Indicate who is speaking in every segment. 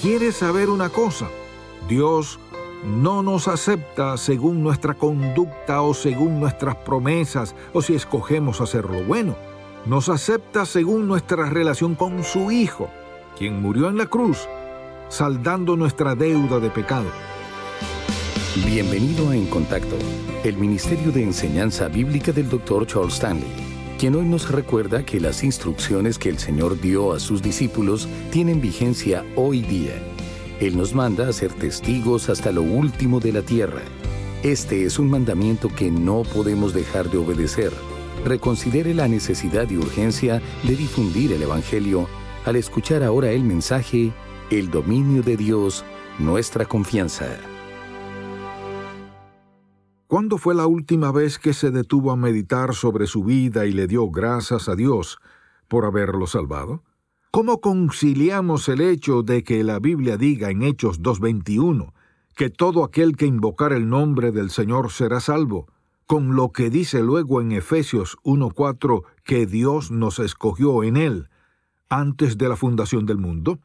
Speaker 1: ¿Quieres saber una cosa? Dios no nos acepta según nuestra conducta o según nuestras promesas o si escogemos hacer lo bueno. Nos acepta según nuestra relación con su Hijo, quien murió en la cruz, saldando nuestra deuda de pecado.
Speaker 2: Bienvenido a En Contacto, el Ministerio de Enseñanza Bíblica del Dr. Charles Stanley quien hoy nos recuerda que las instrucciones que el Señor dio a sus discípulos tienen vigencia hoy día. Él nos manda a ser testigos hasta lo último de la tierra. Este es un mandamiento que no podemos dejar de obedecer. Reconsidere la necesidad y urgencia de difundir el Evangelio al escuchar ahora el mensaje, El dominio de Dios, nuestra confianza.
Speaker 1: ¿Cuándo fue la última vez que se detuvo a meditar sobre su vida y le dio gracias a Dios por haberlo salvado? ¿Cómo conciliamos el hecho de que la Biblia diga en Hechos 2.21 que todo aquel que invocar el nombre del Señor será salvo, con lo que dice luego en Efesios 1.4 que Dios nos escogió en él antes de la fundación del mundo?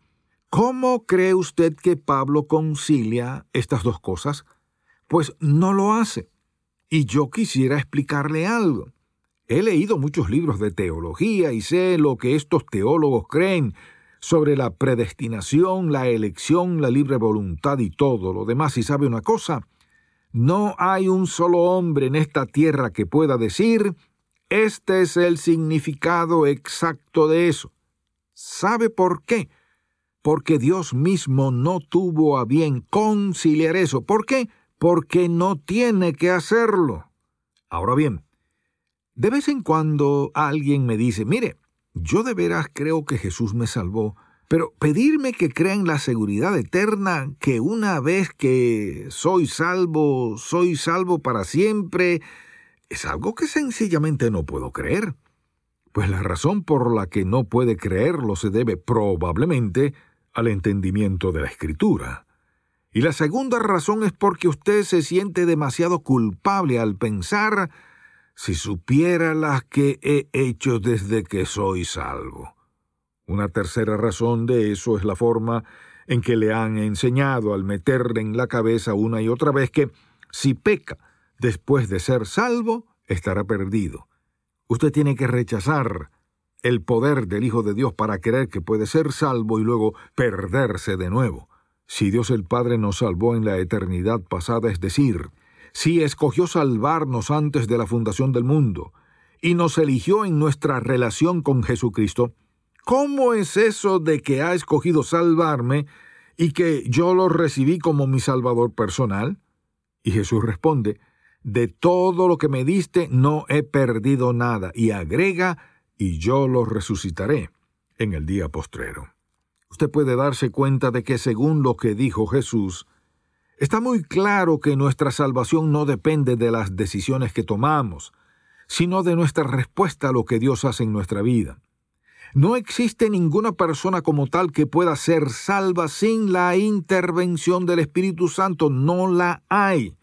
Speaker 1: ¿Cómo cree usted que Pablo concilia estas dos cosas? Pues no lo hace. Y yo quisiera explicarle algo. He leído muchos libros de teología y sé lo que estos teólogos creen sobre la predestinación, la elección, la libre voluntad y todo lo demás. Y sabe una cosa, no hay un solo hombre en esta tierra que pueda decir, este es el significado exacto de eso. ¿Sabe por qué? Porque Dios mismo no tuvo a bien conciliar eso. ¿Por qué? Porque no tiene que hacerlo. Ahora bien, de vez en cuando alguien me dice, mire, yo de veras creo que Jesús me salvó, pero pedirme que crea en la seguridad eterna, que una vez que soy salvo, soy salvo para siempre, es algo que sencillamente no puedo creer. Pues la razón por la que no puede creerlo se debe probablemente al entendimiento de la Escritura. Y la segunda razón es porque usted se siente demasiado culpable al pensar si supiera las que he hecho desde que soy salvo. Una tercera razón de eso es la forma en que le han enseñado al meterle en la cabeza una y otra vez que si peca después de ser salvo, estará perdido. Usted tiene que rechazar el poder del Hijo de Dios para creer que puede ser salvo y luego perderse de nuevo si Dios el Padre nos salvó en la eternidad pasada, es decir, si escogió salvarnos antes de la fundación del mundo, y nos eligió en nuestra relación con Jesucristo, ¿cómo es eso de que ha escogido salvarme y que yo lo recibí como mi Salvador personal? Y Jesús responde, de todo lo que me diste no he perdido nada, y agrega, y yo lo resucitaré en el día postrero usted puede darse cuenta de que según lo que dijo Jesús, está muy claro que nuestra salvación no depende de las decisiones que tomamos, sino de nuestra respuesta a lo que Dios hace en nuestra vida. No existe ninguna persona como tal que pueda ser salva sin la intervención del Espíritu Santo. No la hay.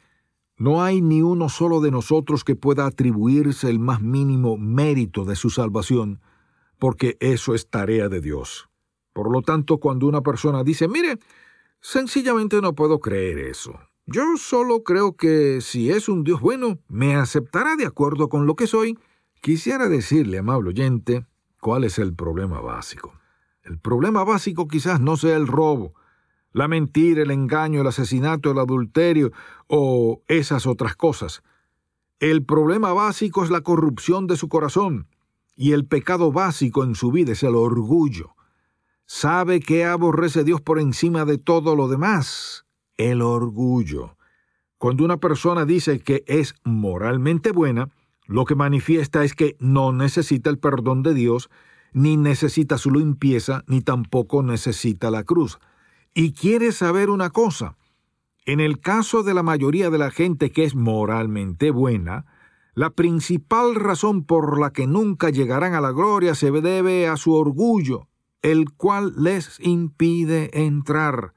Speaker 1: No hay ni uno solo de nosotros que pueda atribuirse el más mínimo mérito de su salvación, porque eso es tarea de Dios. Por lo tanto, cuando una persona dice, mire, sencillamente no puedo creer eso. Yo solo creo que si es un Dios bueno, me aceptará de acuerdo con lo que soy. Quisiera decirle, amable oyente, cuál es el problema básico. El problema básico quizás no sea el robo, la mentira, el engaño, el asesinato, el adulterio o esas otras cosas. El problema básico es la corrupción de su corazón y el pecado básico en su vida es el orgullo. ¿Sabe que aborrece Dios por encima de todo lo demás? El orgullo. Cuando una persona dice que es moralmente buena, lo que manifiesta es que no necesita el perdón de Dios, ni necesita su limpieza, ni tampoco necesita la cruz. Y quiere saber una cosa. En el caso de la mayoría de la gente que es moralmente buena, la principal razón por la que nunca llegarán a la gloria se debe a su orgullo, el cual les impide entrar.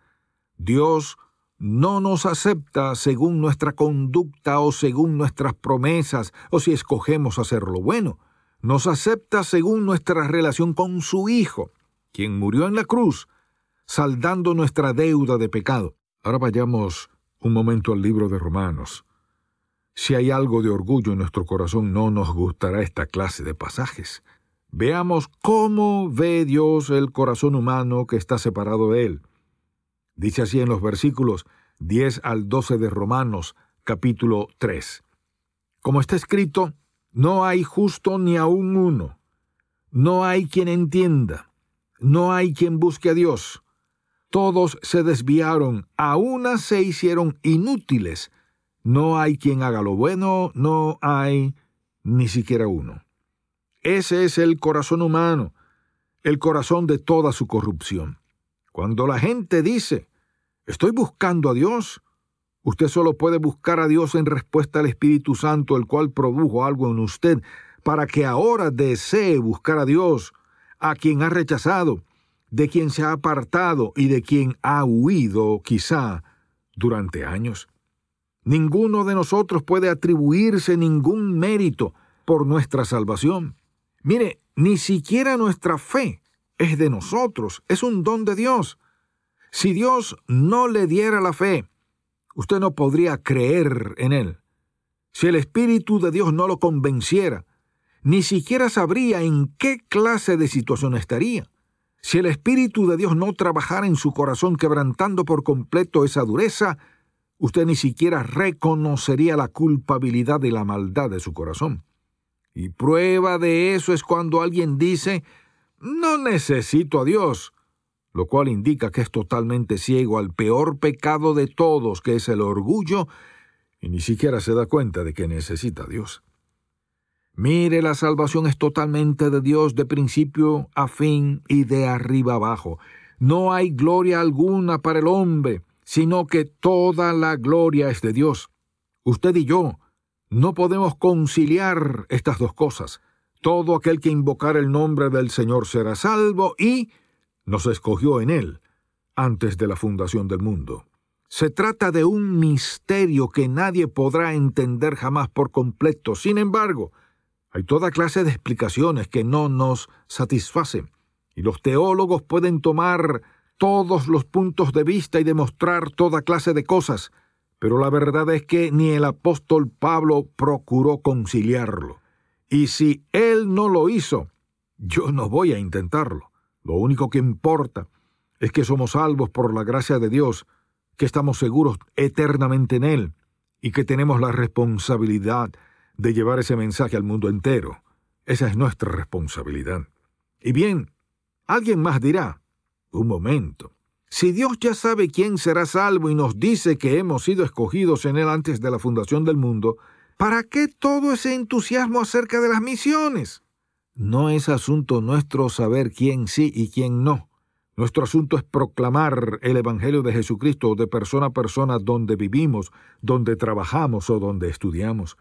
Speaker 1: Dios no nos acepta según nuestra conducta o según nuestras promesas o si escogemos hacer lo bueno. Nos acepta según nuestra relación con su Hijo, quien murió en la cruz, saldando nuestra deuda de pecado. Ahora vayamos un momento al libro de Romanos. Si hay algo de orgullo en nuestro corazón, no nos gustará esta clase de pasajes. Veamos cómo ve Dios el corazón humano que está separado de él. Dice así en los versículos 10 al 12 de Romanos, capítulo 3. Como está escrito, no hay justo ni aun uno. No hay quien entienda. No hay quien busque a Dios. Todos se desviaron, a una se hicieron inútiles. No hay quien haga lo bueno, no hay ni siquiera uno. Ese es el corazón humano, el corazón de toda su corrupción. Cuando la gente dice, ¿Estoy buscando a Dios? Usted solo puede buscar a Dios en respuesta al Espíritu Santo, el cual produjo algo en usted, para que ahora desee buscar a Dios, a quien ha rechazado, de quien se ha apartado y de quien ha huido quizá durante años. Ninguno de nosotros puede atribuirse ningún mérito por nuestra salvación. Mire, ni siquiera nuestra fe es de nosotros, es un don de Dios. Si Dios no le diera la fe, usted no podría creer en Él. Si el Espíritu de Dios no lo convenciera, ni siquiera sabría en qué clase de situación estaría. Si el Espíritu de Dios no trabajara en su corazón quebrantando por completo esa dureza, usted ni siquiera reconocería la culpabilidad de la maldad de su corazón. Y prueba de eso es cuando alguien dice, no necesito a Dios, lo cual indica que es totalmente ciego al peor pecado de todos, que es el orgullo, y ni siquiera se da cuenta de que necesita a Dios. Mire, la salvación es totalmente de Dios de principio a fin y de arriba abajo. No hay gloria alguna para el hombre, sino que toda la gloria es de Dios. Usted y yo no podemos conciliar estas dos cosas. Todo aquel que invocar el nombre del Señor será salvo y nos escogió en Él antes de la fundación del mundo. Se trata de un misterio que nadie podrá entender jamás por completo. Sin embargo, hay toda clase de explicaciones que no nos satisfacen, y los teólogos pueden tomar todos los puntos de vista y demostrar toda clase de cosas, pero la verdad es que ni el apóstol Pablo procuró conciliarlo. Y si él no lo hizo, yo no voy a intentarlo. Lo único que importa es que somos salvos por la gracia de Dios, que estamos seguros eternamente en Él y que tenemos la responsabilidad de llevar ese mensaje al mundo entero. Esa es nuestra responsabilidad. Y bien, alguien más dirá, un momento, si Dios ya sabe quién será salvo y nos dice que hemos sido escogidos en Él antes de la fundación del mundo, ¿para qué todo ese entusiasmo acerca de las misiones? No es asunto nuestro saber quién sí y quién no. Nuestro asunto es proclamar el Evangelio de Jesucristo de persona a persona donde vivimos, donde trabajamos o donde estudiamos.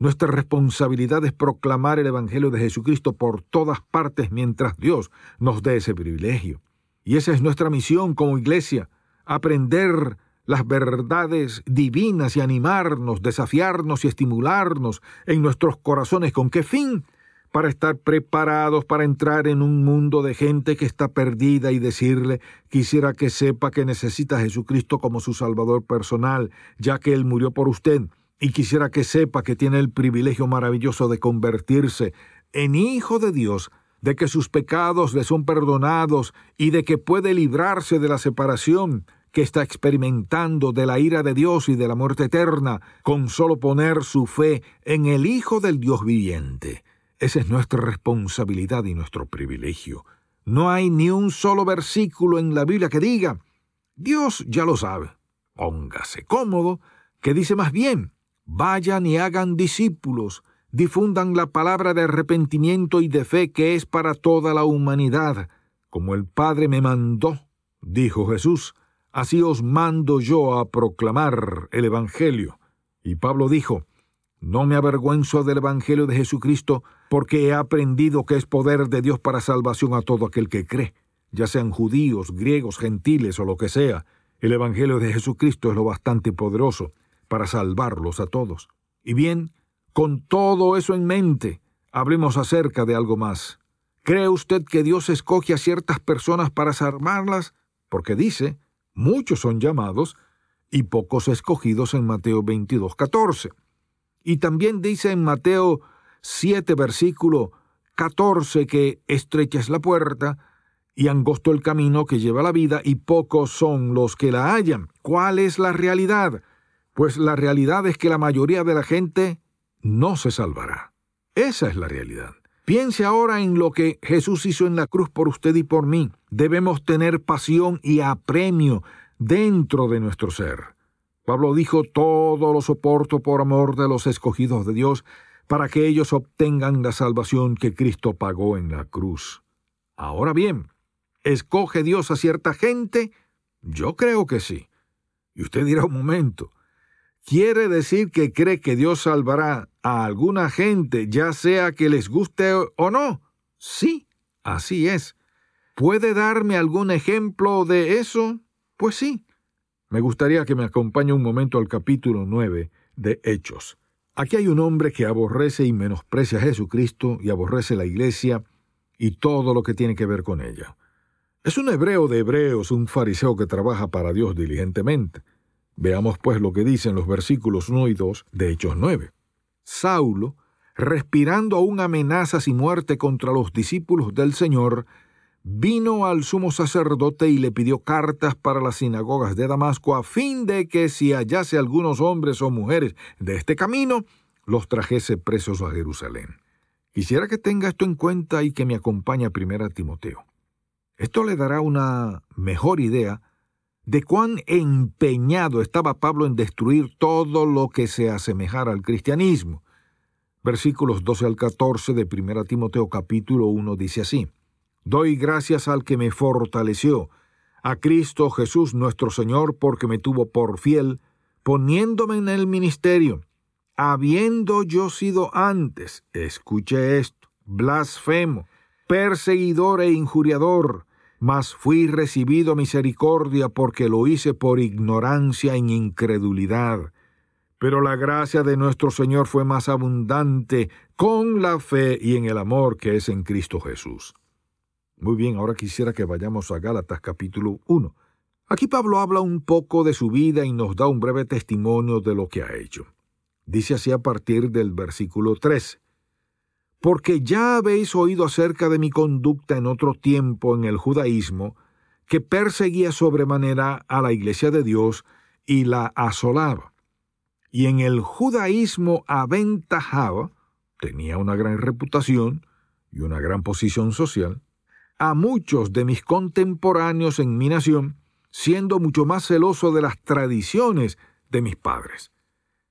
Speaker 1: Nuestra responsabilidad es proclamar el Evangelio de Jesucristo por todas partes mientras Dios nos dé ese privilegio. Y esa es nuestra misión como iglesia, aprender las verdades divinas y animarnos, desafiarnos y estimularnos en nuestros corazones. ¿Con qué fin? para estar preparados para entrar en un mundo de gente que está perdida y decirle, quisiera que sepa que necesita a Jesucristo como su Salvador personal, ya que Él murió por usted, y quisiera que sepa que tiene el privilegio maravilloso de convertirse en hijo de Dios de que sus pecados le son perdonados y de que puede librarse de la separación que está experimentando de la ira de Dios y de la muerte eterna con solo poner su fe en el Hijo del Dios viviente. Esa es nuestra responsabilidad y nuestro privilegio. No hay ni un solo versículo en la Biblia que diga, Dios ya lo sabe, póngase cómodo, que dice más bien, vayan y hagan discípulos, difundan la palabra de arrepentimiento y de fe que es para toda la humanidad, como el Padre me mandó, dijo Jesús, así os mando yo a proclamar el Evangelio. Y Pablo dijo, no me avergüenzo del Evangelio de Jesucristo, porque he aprendido que es poder de Dios para salvación a todo aquel que cree, ya sean judíos, griegos, gentiles o lo que sea. El Evangelio de Jesucristo es lo bastante poderoso para salvarlos a todos. Y bien, con todo eso en mente, hablemos acerca de algo más. ¿Cree usted que Dios escoge a ciertas personas para salvarlas? Porque dice, muchos son llamados y pocos escogidos en Mateo 22, 14. Y también dice en Mateo 7, versículo 14, que estrecha es la puerta y angosto el camino que lleva la vida y pocos son los que la hallan. ¿Cuál es la realidad? Pues la realidad es que la mayoría de la gente no se salvará. Esa es la realidad. Piense ahora en lo que Jesús hizo en la cruz por usted y por mí. Debemos tener pasión y apremio dentro de nuestro ser. Pablo dijo, todo lo soporto por amor de los escogidos de Dios, para que ellos obtengan la salvación que Cristo pagó en la cruz. Ahora bien, ¿escoge Dios a cierta gente? Yo creo que sí. Y usted dirá un momento, quiere decir que cree que Dios salvará a alguna gente, ya sea que les guste o no. Sí, así es. ¿Puede darme algún ejemplo de eso? Pues sí. Me gustaría que me acompañe un momento al capítulo 9 de Hechos. Aquí hay un hombre que aborrece y menosprecia a Jesucristo y aborrece la iglesia y todo lo que tiene que ver con ella. Es un hebreo de hebreos, un fariseo que trabaja para Dios diligentemente. Veamos pues lo que dicen los versículos 1 y 2 de Hechos 9. Saulo, respirando aún amenazas y muerte contra los discípulos del Señor, vino al sumo sacerdote y le pidió cartas para las sinagogas de Damasco a fin de que si hallase algunos hombres o mujeres de este camino, los trajese presos a Jerusalén. Quisiera que tenga esto en cuenta y que me acompañe a primera Timoteo. Esto le dará una mejor idea de cuán empeñado estaba Pablo en destruir todo lo que se asemejara al cristianismo. Versículos 12 al 14 de 1 Timoteo capítulo 1 dice así, Doy gracias al que me fortaleció, a Cristo Jesús nuestro Señor, porque me tuvo por fiel, poniéndome en el ministerio, habiendo yo sido antes, escuche esto, blasfemo, perseguidor e injuriador, mas fui recibido misericordia porque lo hice por ignorancia e incredulidad. Pero la gracia de nuestro Señor fue más abundante con la fe y en el amor que es en Cristo Jesús. Muy bien, ahora quisiera que vayamos a Gálatas capítulo 1. Aquí Pablo habla un poco de su vida y nos da un breve testimonio de lo que ha hecho. Dice así a partir del versículo 13 porque ya habéis oído acerca de mi conducta en otro tiempo en el judaísmo, que perseguía sobremanera a la iglesia de Dios y la asolaba. Y en el judaísmo aventajaba, tenía una gran reputación y una gran posición social, a muchos de mis contemporáneos en mi nación, siendo mucho más celoso de las tradiciones de mis padres.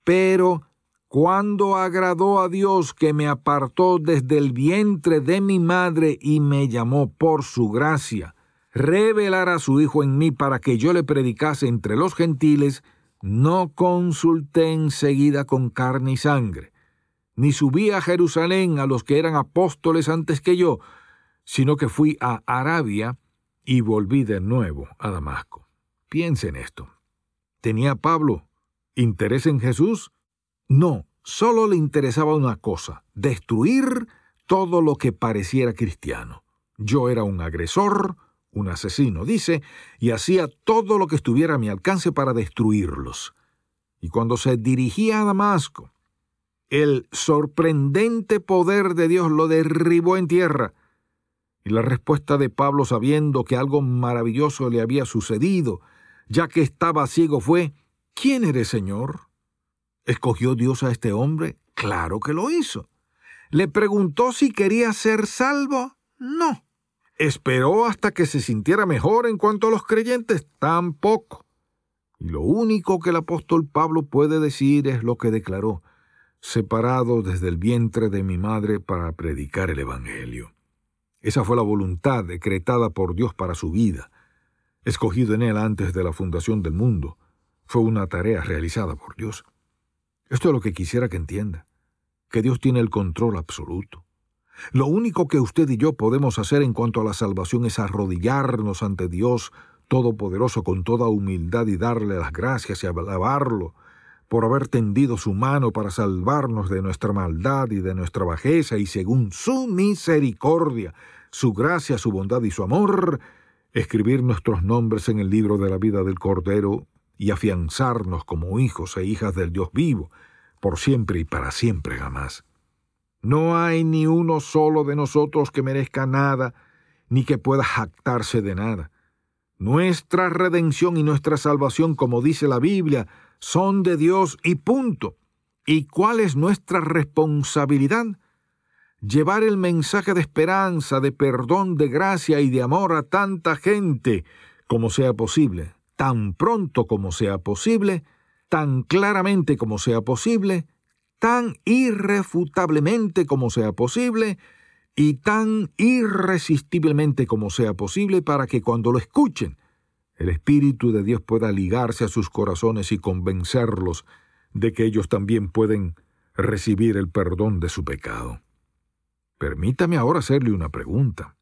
Speaker 1: Pero cuando agradó a Dios que me apartó desde el vientre de mi madre y me llamó por su gracia, revelar a su Hijo en mí para que yo le predicase entre los gentiles, no consulté enseguida con carne y sangre, ni subí a Jerusalén a los que eran apóstoles antes que yo, sino que fui a Arabia y volví de nuevo a Damasco. Piensen esto. ¿Tenía Pablo interés en Jesús? No, solo le interesaba una cosa, destruir todo lo que pareciera cristiano. Yo era un agresor, un asesino, dice, y hacía todo lo que estuviera a mi alcance para destruirlos. Y cuando se dirigía a Damasco, el sorprendente poder de Dios lo derribó en tierra, Y la respuesta de Pablo, sabiendo que algo maravilloso le había sucedido, ya que estaba ciego, fue, ¿quién eres, Señor? ¿Escogió Dios a este hombre? Claro que lo hizo. ¿Le preguntó si quería ser salvo? No. ¿Esperó hasta que se sintiera mejor en cuanto a los creyentes? Tampoco. Y lo único que el apóstol Pablo puede decir es lo que declaró, separado desde el vientre de mi madre para predicar el Evangelio. Esa fue la voluntad decretada por Dios para su vida, escogido en él antes de la fundación del mundo. Fue una tarea realizada por Dios. Esto es lo que quisiera que entienda, que Dios tiene el control absoluto. Lo único que usted y yo podemos hacer en cuanto a la salvación es arrodillarnos ante Dios Todopoderoso con toda humildad y darle las gracias y alabarlo por haber tendido su mano para salvarnos de nuestra maldad y de nuestra bajeza y según su misericordia, su gracia, su bondad y su amor, escribir nuestros nombres en el libro de la vida del Cordero y afianzarnos como hijos e hijas del Dios vivo, por siempre y para siempre jamás. No hay ni uno solo de nosotros que merezca nada, ni que pueda jactarse de nada. Nuestra redención y nuestra salvación, como dice la Biblia, son de Dios y punto. ¿Y cuál es nuestra responsabilidad? Llevar el mensaje de esperanza, de perdón, de gracia y de amor a tanta gente como sea posible, tan pronto como sea posible, tan claramente como sea posible, tan irrefutablemente como sea posible, y tan irresistiblemente como sea posible para que cuando lo escuchen, el Espíritu de Dios pueda ligarse a sus corazones y convencerlos de que ellos también pueden recibir el perdón de su pecado. Permítame ahora hacerle una pregunta.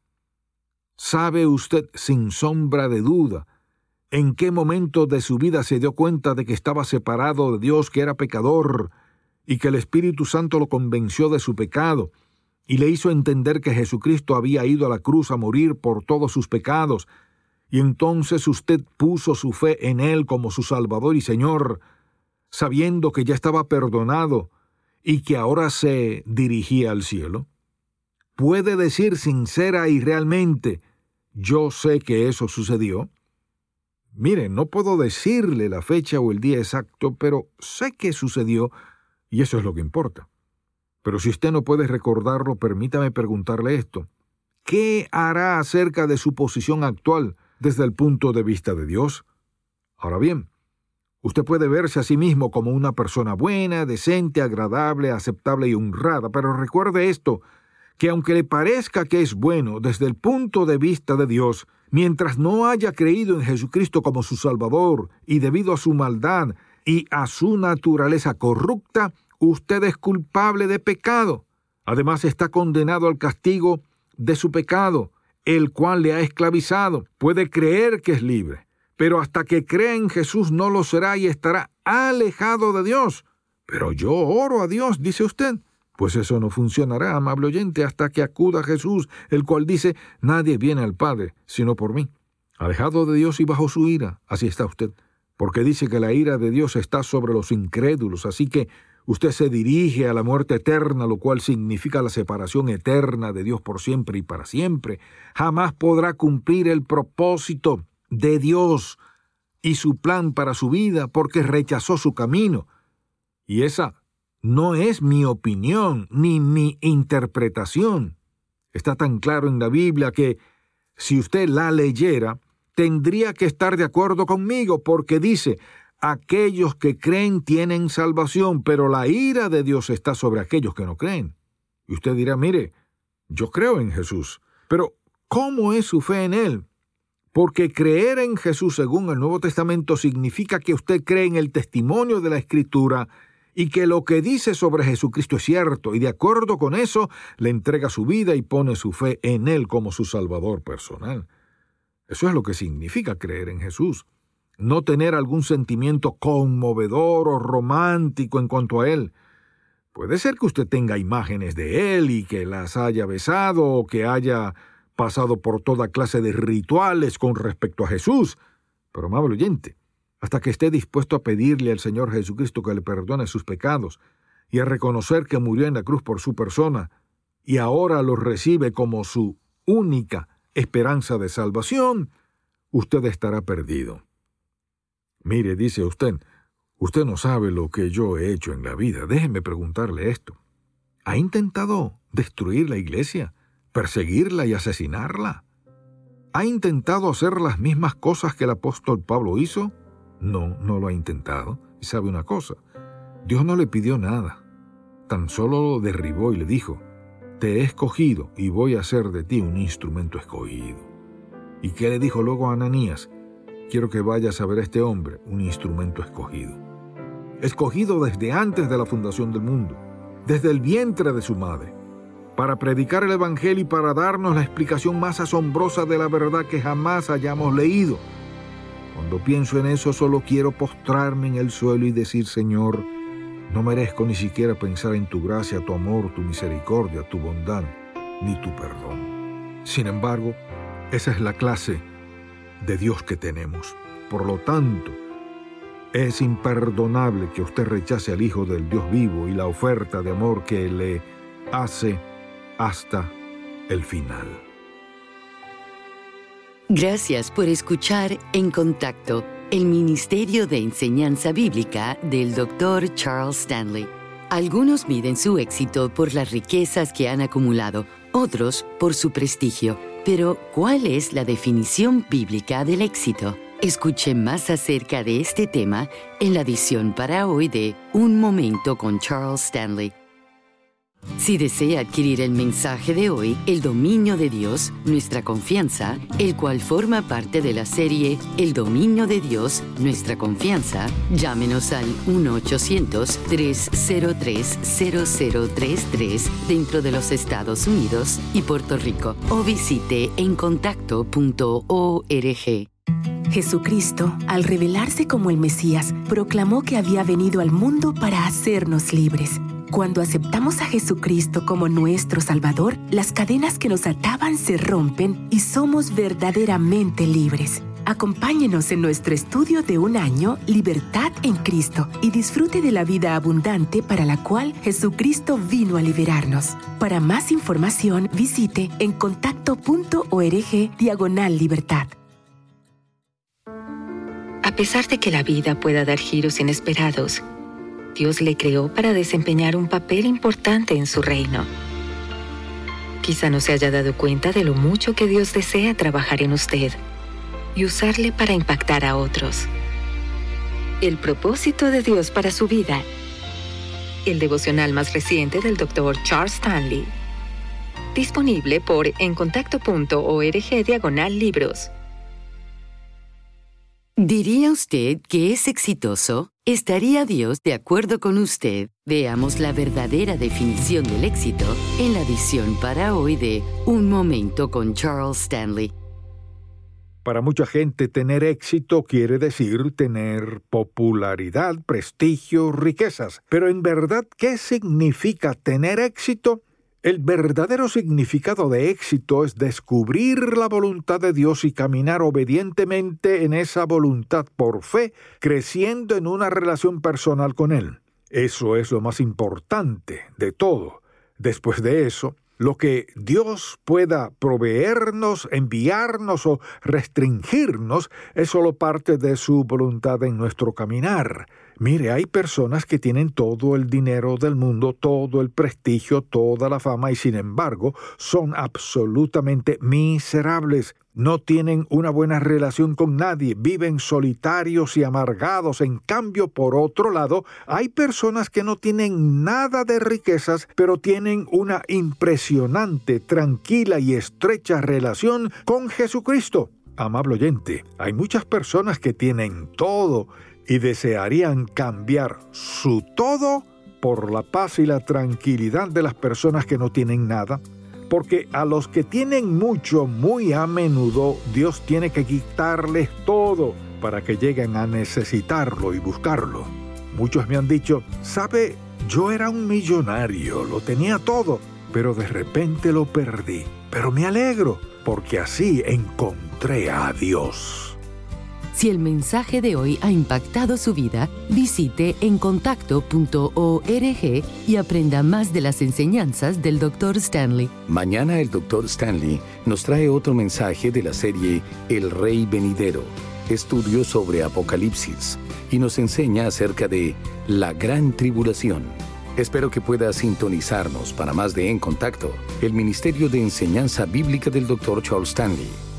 Speaker 1: ¿Sabe usted sin sombra de duda en qué momento de su vida se dio cuenta de que estaba separado de Dios, que era pecador, y que el Espíritu Santo lo convenció de su pecado, y le hizo entender que Jesucristo había ido a la cruz a morir por todos sus pecados, y entonces usted puso su fe en Él como su Salvador y Señor, sabiendo que ya estaba perdonado y que ahora se dirigía al cielo? ¿Puede decir sincera y realmente, yo sé que eso sucedió? Mire, no puedo decirle la fecha o el día exacto, pero sé que sucedió y eso es lo que importa. Pero si usted no puede recordarlo, permítame preguntarle esto. ¿Qué hará acerca de su posición actual desde el punto de vista de Dios? Ahora bien, usted puede verse a sí mismo como una persona buena, decente, agradable, aceptable y honrada, pero recuerde esto, que aunque le parezca que es bueno desde el punto de vista de Dios, mientras no haya creído en Jesucristo como su Salvador y debido a su maldad y a su naturaleza corrupta, usted es culpable de pecado. Además está condenado al castigo de su pecado, el cual le ha esclavizado. Puede creer que es libre, pero hasta que cree en Jesús no lo será y estará alejado de Dios. Pero yo oro a Dios, dice usted. Pues eso no funcionará, amable oyente, hasta que acuda Jesús, el cual dice, nadie viene al Padre, sino por mí. Alejado de Dios y bajo su ira, así está usted, porque dice que la ira de Dios está sobre los incrédulos, así que Usted se dirige a la muerte eterna, lo cual significa la separación eterna de Dios por siempre y para siempre. Jamás podrá cumplir el propósito de Dios y su plan para su vida porque rechazó su camino. Y esa no es mi opinión ni mi interpretación. Está tan claro en la Biblia que si usted la leyera, tendría que estar de acuerdo conmigo porque dice, aquellos que creen tienen salvación, pero la ira de Dios está sobre aquellos que no creen. Y usted dirá, mire, yo creo en Jesús, pero ¿cómo es su fe en Él? Porque creer en Jesús según el Nuevo Testamento significa que usted cree en el testimonio de la Escritura y que lo que dice sobre Jesucristo es cierto, y de acuerdo con eso le entrega su vida y pone su fe en Él como su Salvador personal. Eso es lo que significa creer en Jesús no tener algún sentimiento conmovedor o romántico en cuanto a él. Puede ser que usted tenga imágenes de él y que las haya besado o que haya pasado por toda clase de rituales con respecto a Jesús, pero amable oyente, hasta que esté dispuesto a pedirle al Señor Jesucristo que le perdone sus pecados y a reconocer que murió en la cruz por su persona y ahora lo recibe como su única esperanza de salvación, usted estará perdido. Mire, dice usted, usted no sabe lo que yo he hecho en la vida. Déjeme preguntarle esto. ¿Ha intentado destruir la iglesia, perseguirla y asesinarla? ¿Ha intentado hacer las mismas cosas que el apóstol Pablo hizo? No, no lo ha intentado. Y sabe una cosa, Dios no le pidió nada. Tan solo lo derribó y le dijo, te he escogido y voy a hacer de ti un instrumento escogido. ¿Y qué le dijo luego a Ananías? Quiero que vayas a ver a este hombre, un instrumento escogido. Escogido desde antes de la fundación del mundo, desde el vientre de su madre para predicar el Evangelio y para darnos la explicación más asombrosa de la verdad que jamás hayamos leído. Cuando pienso en eso solo quiero postrarme en el suelo y decir, Señor, no merezco ni siquiera pensar en tu gracia, tu amor, tu misericordia, tu bondad, ni tu perdón. Sin embargo, esa es la clase de Dios que tenemos. Por lo tanto, es imperdonable que usted rechace al Hijo del Dios vivo y la oferta de amor que le hace hasta el final.
Speaker 3: Gracias por escuchar En Contacto, el Ministerio de Enseñanza Bíblica del Dr. Charles Stanley. Algunos miden su éxito por las riquezas que han acumulado, otros por su prestigio. Pero, ¿cuál es la definición bíblica del éxito? Escuche más acerca de este tema en la edición para hoy de Un Momento con Charles Stanley si desea adquirir el mensaje de hoy, El dominio de Dios, nuestra confianza, el cual forma parte de la serie El dominio de Dios, nuestra confianza, llámenos al 1-800-303-0033 dentro de los Estados Unidos y Puerto Rico o visite encontacto.org.
Speaker 4: Jesucristo, al revelarse como el Mesías, proclamó que había venido al mundo para hacernos libres. Cuando aceptamos a Jesucristo como nuestro Salvador, las cadenas que nos ataban se rompen y somos verdaderamente libres. Acompáñenos en nuestro estudio de un año, Libertad en Cristo, y disfrute de la vida abundante para la cual Jesucristo vino a liberarnos. Para más información, visite en contacto.org diagonal libertad.
Speaker 5: A pesar de que la vida pueda dar giros inesperados, Dios le creó para desempeñar un papel importante en su reino. Quizá no se haya dado cuenta de lo mucho que Dios desea trabajar en usted y usarle para impactar a otros. El propósito de Dios para su vida. El devocional más reciente del Dr. Charles Stanley. Disponible por encontacto.org diagonal libros.
Speaker 3: ¿Diría usted que es exitoso? ¿Estaría Dios de acuerdo con usted? Veamos la verdadera definición del éxito en la edición para hoy de Un Momento con Charles Stanley.
Speaker 1: Para mucha gente tener éxito quiere decir tener popularidad, prestigio, riquezas. Pero en verdad, ¿qué significa tener éxito? El verdadero significado de éxito es descubrir la voluntad de Dios y caminar obedientemente en esa voluntad por fe, creciendo en una relación personal con Él. Eso es lo más importante de todo. Después de eso, lo que Dios pueda proveernos, enviarnos o restringirnos es solo parte de su voluntad en nuestro caminar. Mire, hay personas que tienen todo el dinero del mundo, todo el prestigio, toda la fama y sin embargo son absolutamente miserables. No tienen una buena relación con nadie, viven solitarios y amargados. En cambio, por otro lado, hay personas que no tienen nada de riquezas, pero tienen una impresionante, tranquila y estrecha relación con Jesucristo. Amable oyente, hay muchas personas que tienen todo y desearían cambiar su todo por la paz y la tranquilidad de las personas que no tienen nada, porque a los que tienen mucho muy a menudo Dios tiene que quitarles todo para que lleguen a necesitarlo y buscarlo. Muchos me han dicho, sabe, yo era un millonario, lo tenía todo, pero de repente lo perdí. Pero me alegro, porque así encontré a Dios.
Speaker 3: Si el mensaje de hoy ha impactado su vida, visite encontacto.org y aprenda más de las enseñanzas del Dr. Stanley.
Speaker 2: Mañana el Dr. Stanley nos trae otro mensaje de la serie El Rey Venidero, estudio sobre Apocalipsis, y nos enseña acerca de la gran tribulación. Espero que pueda sintonizarnos para más de En Contacto, el Ministerio de Enseñanza Bíblica del Dr. Charles Stanley.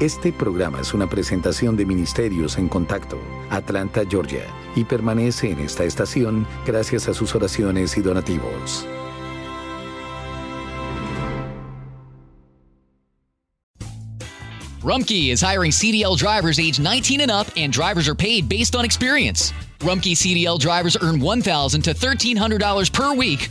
Speaker 2: Este programa es una presentación de Ministerios en Contacto, Atlanta, Georgia, y permanece en esta estación gracias a sus oraciones y donativos.
Speaker 6: Rumkey is hiring CDL drivers age 19 and up, and drivers are paid based on experience. Rumkey CDL drivers earn $1,000 to $1,300 per week